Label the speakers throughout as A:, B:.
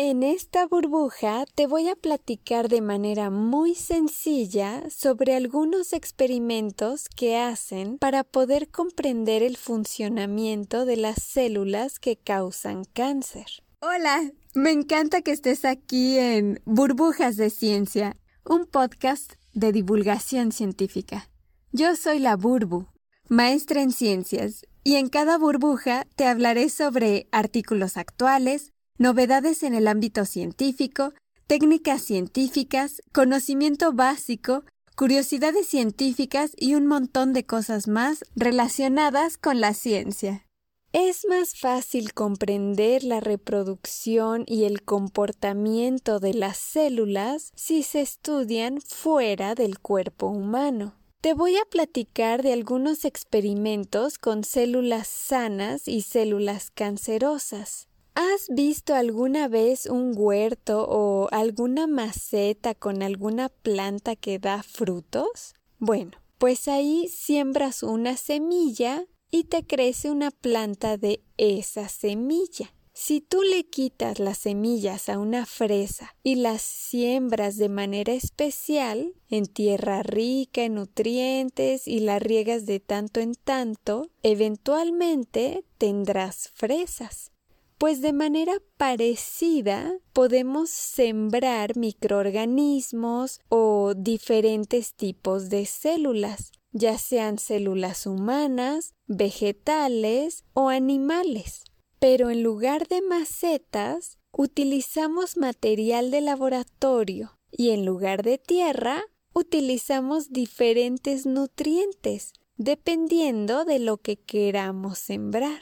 A: En esta burbuja te voy a platicar de manera muy sencilla sobre algunos experimentos que hacen para poder comprender el funcionamiento de las células que causan cáncer. Hola, me encanta que estés aquí en Burbujas de Ciencia, un podcast de divulgación científica. Yo soy la Burbu, maestra en ciencias, y en cada burbuja te hablaré sobre artículos actuales, novedades en el ámbito científico, técnicas científicas, conocimiento básico, curiosidades científicas y un montón de cosas más relacionadas con la ciencia. Es más fácil comprender la reproducción y el comportamiento de las células si se estudian fuera del cuerpo humano. Te voy a platicar de algunos experimentos con células sanas y células cancerosas. ¿Has visto alguna vez un huerto o alguna maceta con alguna planta que da frutos? Bueno, pues ahí siembras una semilla y te crece una planta de esa semilla. Si tú le quitas las semillas a una fresa y las siembras de manera especial en tierra rica en nutrientes y la riegas de tanto en tanto, eventualmente tendrás fresas pues de manera parecida podemos sembrar microorganismos o diferentes tipos de células, ya sean células humanas, vegetales o animales. Pero en lugar de macetas, utilizamos material de laboratorio y en lugar de tierra, utilizamos diferentes nutrientes, dependiendo de lo que queramos sembrar.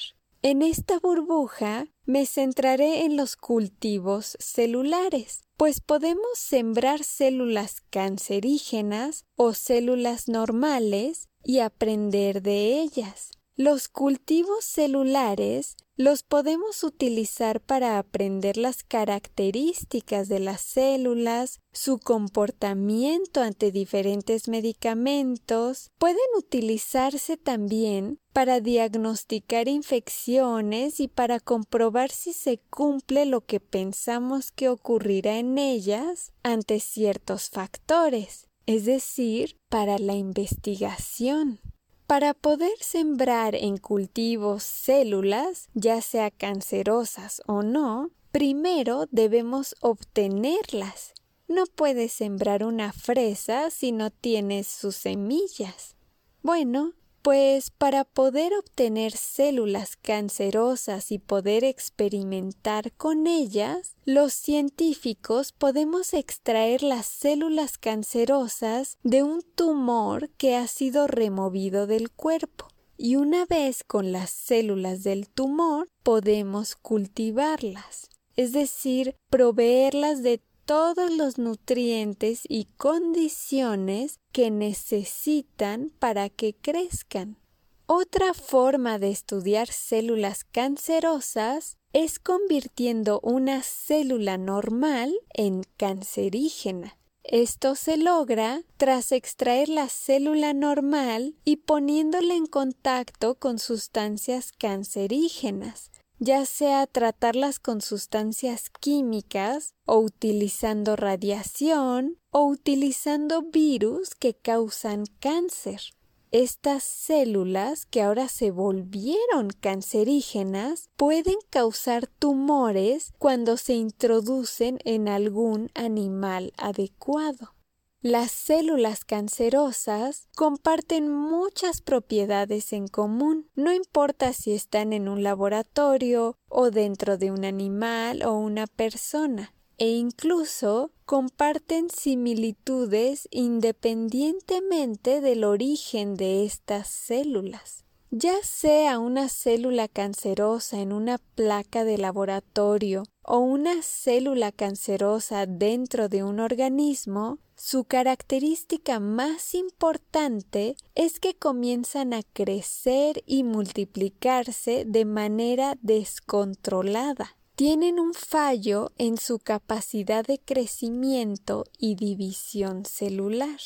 A: En esta burbuja me centraré en los cultivos celulares, pues podemos sembrar células cancerígenas o células normales y aprender de ellas. Los cultivos celulares los podemos utilizar para aprender las características de las células, su comportamiento ante diferentes medicamentos. Pueden utilizarse también para diagnosticar infecciones y para comprobar si se cumple lo que pensamos que ocurrirá en ellas ante ciertos factores, es decir, para la investigación. Para poder sembrar en cultivos células, ya sea cancerosas o no, primero debemos obtenerlas. No puedes sembrar una fresa si no tienes sus semillas. Bueno, pues para poder obtener células cancerosas y poder experimentar con ellas, los científicos podemos extraer las células cancerosas de un tumor que ha sido removido del cuerpo. Y una vez con las células del tumor podemos cultivarlas, es decir, proveerlas de todos los nutrientes y condiciones que necesitan para que crezcan. Otra forma de estudiar células cancerosas es convirtiendo una célula normal en cancerígena. Esto se logra tras extraer la célula normal y poniéndola en contacto con sustancias cancerígenas, ya sea tratarlas con sustancias químicas o utilizando radiación o utilizando virus que causan cáncer. Estas células que ahora se volvieron cancerígenas pueden causar tumores cuando se introducen en algún animal adecuado. Las células cancerosas comparten muchas propiedades en común, no importa si están en un laboratorio o dentro de un animal o una persona, e incluso comparten similitudes independientemente del origen de estas células. Ya sea una célula cancerosa en una placa de laboratorio o una célula cancerosa dentro de un organismo, su característica más importante es que comienzan a crecer y multiplicarse de manera descontrolada. Tienen un fallo en su capacidad de crecimiento y división celular.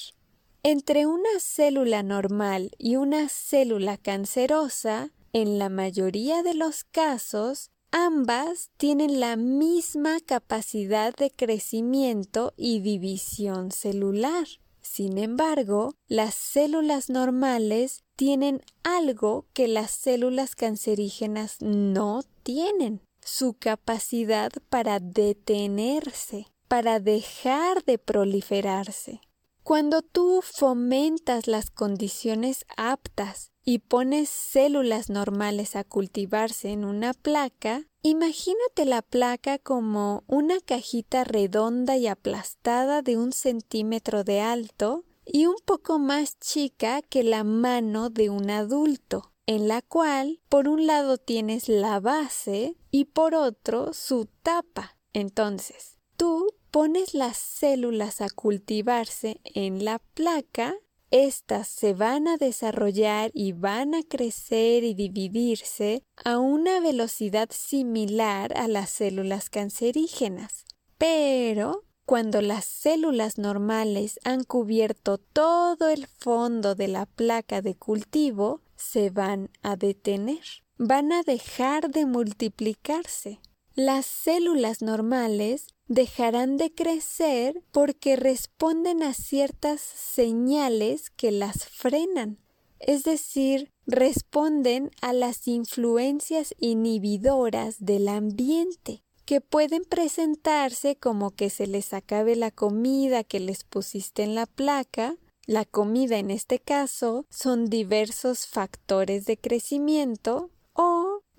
A: Entre una célula normal y una célula cancerosa, en la mayoría de los casos, ambas tienen la misma capacidad de crecimiento y división celular. Sin embargo, las células normales tienen algo que las células cancerígenas no tienen, su capacidad para detenerse, para dejar de proliferarse. Cuando tú fomentas las condiciones aptas y pones células normales a cultivarse en una placa, imagínate la placa como una cajita redonda y aplastada de un centímetro de alto y un poco más chica que la mano de un adulto, en la cual por un lado tienes la base y por otro su tapa. Entonces, tú pones las células a cultivarse en la placa, estas se van a desarrollar y van a crecer y dividirse a una velocidad similar a las células cancerígenas. Pero cuando las células normales han cubierto todo el fondo de la placa de cultivo, se van a detener, van a dejar de multiplicarse. Las células normales dejarán de crecer porque responden a ciertas señales que las frenan, es decir, responden a las influencias inhibidoras del ambiente que pueden presentarse como que se les acabe la comida que les pusiste en la placa, la comida en este caso son diversos factores de crecimiento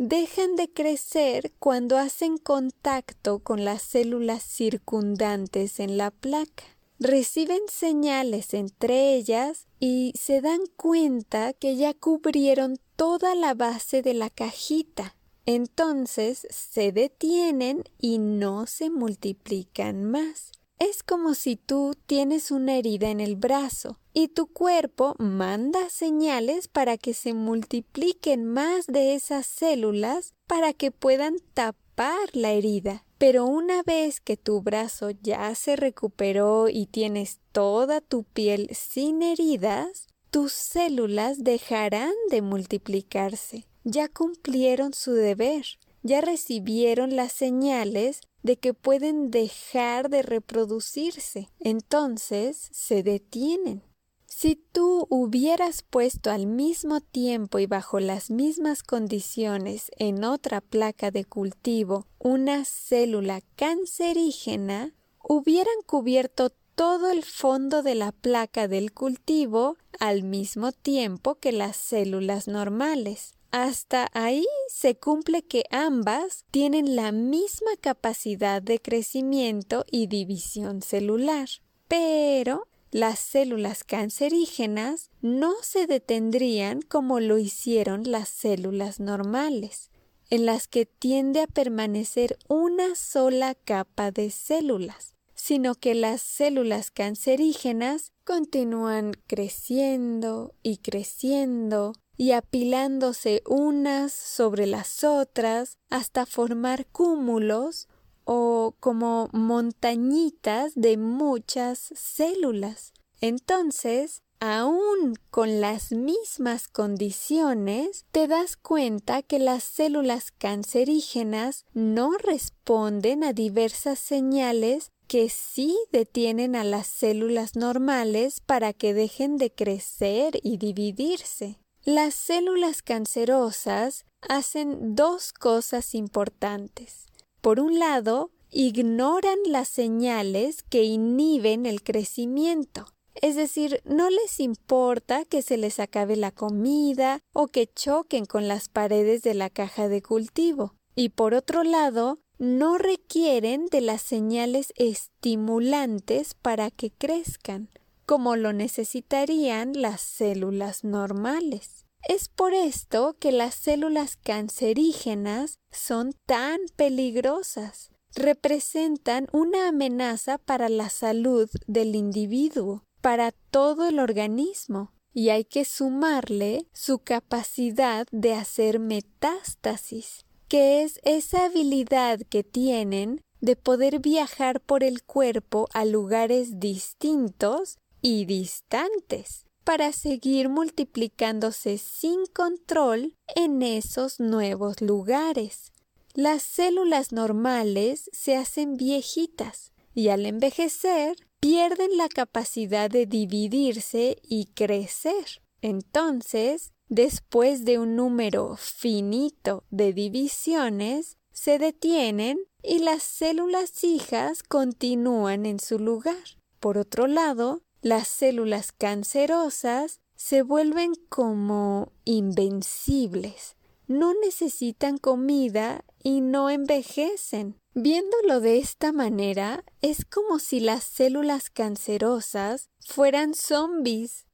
A: dejan de crecer cuando hacen contacto con las células circundantes en la placa. Reciben señales entre ellas y se dan cuenta que ya cubrieron toda la base de la cajita. Entonces se detienen y no se multiplican más. Es como si tú tienes una herida en el brazo y tu cuerpo manda señales para que se multipliquen más de esas células para que puedan tapar la herida. Pero una vez que tu brazo ya se recuperó y tienes toda tu piel sin heridas, tus células dejarán de multiplicarse. Ya cumplieron su deber, ya recibieron las señales de que pueden dejar de reproducirse. Entonces se detienen. Si tú hubieras puesto al mismo tiempo y bajo las mismas condiciones en otra placa de cultivo una célula cancerígena, hubieran cubierto todo el fondo de la placa del cultivo al mismo tiempo que las células normales. Hasta ahí se cumple que ambas tienen la misma capacidad de crecimiento y división celular. Pero las células cancerígenas no se detendrían como lo hicieron las células normales, en las que tiende a permanecer una sola capa de células, sino que las células cancerígenas continúan creciendo y creciendo y apilándose unas sobre las otras hasta formar cúmulos o como montañitas de muchas células. Entonces, aún con las mismas condiciones, te das cuenta que las células cancerígenas no responden a diversas señales que sí detienen a las células normales para que dejen de crecer y dividirse. Las células cancerosas hacen dos cosas importantes. Por un lado, ignoran las señales que inhiben el crecimiento. Es decir, no les importa que se les acabe la comida o que choquen con las paredes de la caja de cultivo. Y por otro lado, no requieren de las señales estimulantes para que crezcan, como lo necesitarían las células normales. Es por esto que las células cancerígenas son tan peligrosas. Representan una amenaza para la salud del individuo, para todo el organismo, y hay que sumarle su capacidad de hacer metástasis, que es esa habilidad que tienen de poder viajar por el cuerpo a lugares distintos y distantes para seguir multiplicándose sin control en esos nuevos lugares. las células normales se hacen viejitas y al envejecer pierden la capacidad de dividirse y crecer. Entonces, después de un número finito de divisiones, se detienen y las células hijas continúan en su lugar. Por otro lado, las células cancerosas se vuelven como invencibles. No necesitan comida y no envejecen. Viéndolo de esta manera, es como si las células cancerosas fueran zombies.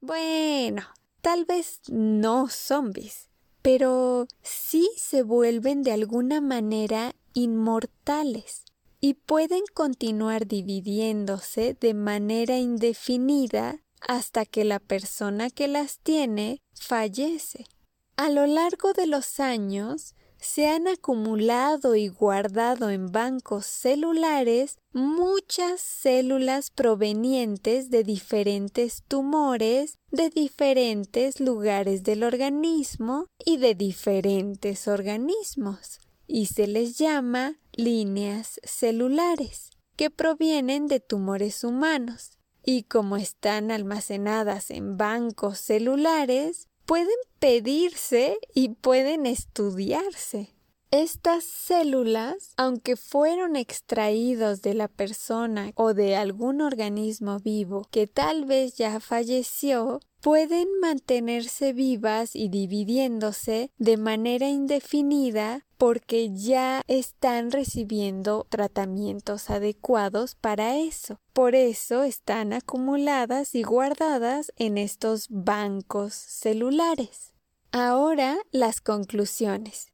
A: Bueno, tal vez no zombies, pero sí se vuelven de alguna manera inmortales y pueden continuar dividiéndose de manera indefinida hasta que la persona que las tiene fallece. A lo largo de los años, se han acumulado y guardado en bancos celulares muchas células provenientes de diferentes tumores, de diferentes lugares del organismo y de diferentes organismos, y se les llama líneas celulares, que provienen de tumores humanos, y como están almacenadas en bancos celulares, pueden pedirse y pueden estudiarse. Estas células, aunque fueron extraídos de la persona o de algún organismo vivo que tal vez ya falleció, pueden mantenerse vivas y dividiéndose de manera indefinida porque ya están recibiendo tratamientos adecuados para eso. Por eso están acumuladas y guardadas en estos bancos celulares. Ahora las conclusiones.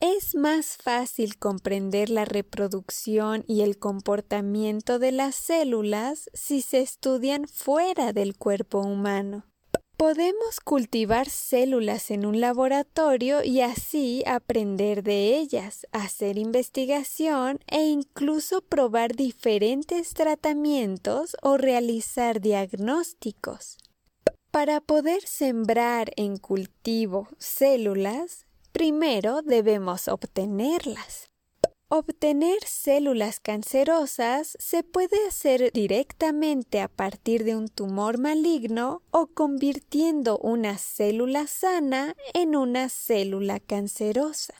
A: Es más fácil comprender la reproducción y el comportamiento de las células si se estudian fuera del cuerpo humano. Podemos cultivar células en un laboratorio y así aprender de ellas, hacer investigación e incluso probar diferentes tratamientos o realizar diagnósticos. Para poder sembrar en cultivo células, primero debemos obtenerlas. Obtener células cancerosas se puede hacer directamente a partir de un tumor maligno o convirtiendo una célula sana en una célula cancerosa.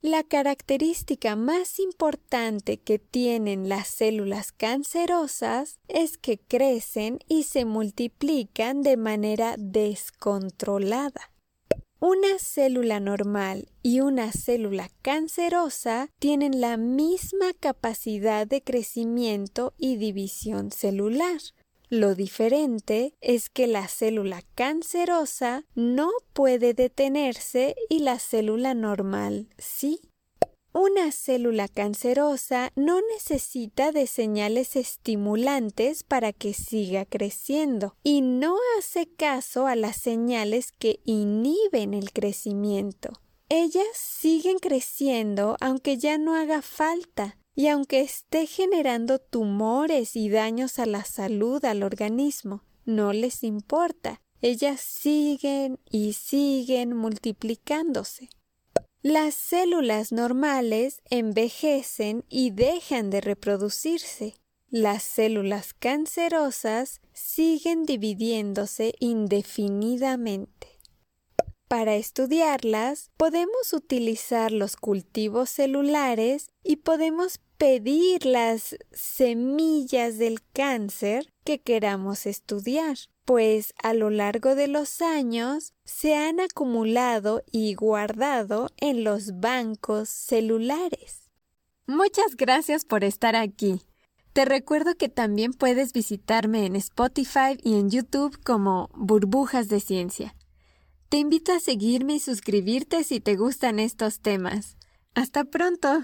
A: La característica más importante que tienen las células cancerosas es que crecen y se multiplican de manera descontrolada. Una célula normal y una célula cancerosa tienen la misma capacidad de crecimiento y división celular. Lo diferente es que la célula cancerosa no puede detenerse y la célula normal sí. Una célula cancerosa no necesita de señales estimulantes para que siga creciendo y no hace caso a las señales que inhiben el crecimiento. Ellas siguen creciendo aunque ya no haga falta y aunque esté generando tumores y daños a la salud al organismo. No les importa. Ellas siguen y siguen multiplicándose. Las células normales envejecen y dejan de reproducirse. Las células cancerosas siguen dividiéndose indefinidamente. Para estudiarlas, podemos utilizar los cultivos celulares y podemos pedir las semillas del cáncer que queramos estudiar pues a lo largo de los años se han acumulado y guardado en los bancos celulares. Muchas gracias por estar aquí. Te recuerdo que también puedes visitarme en Spotify y en YouTube como Burbujas de Ciencia. Te invito a seguirme y suscribirte si te gustan estos temas. Hasta pronto.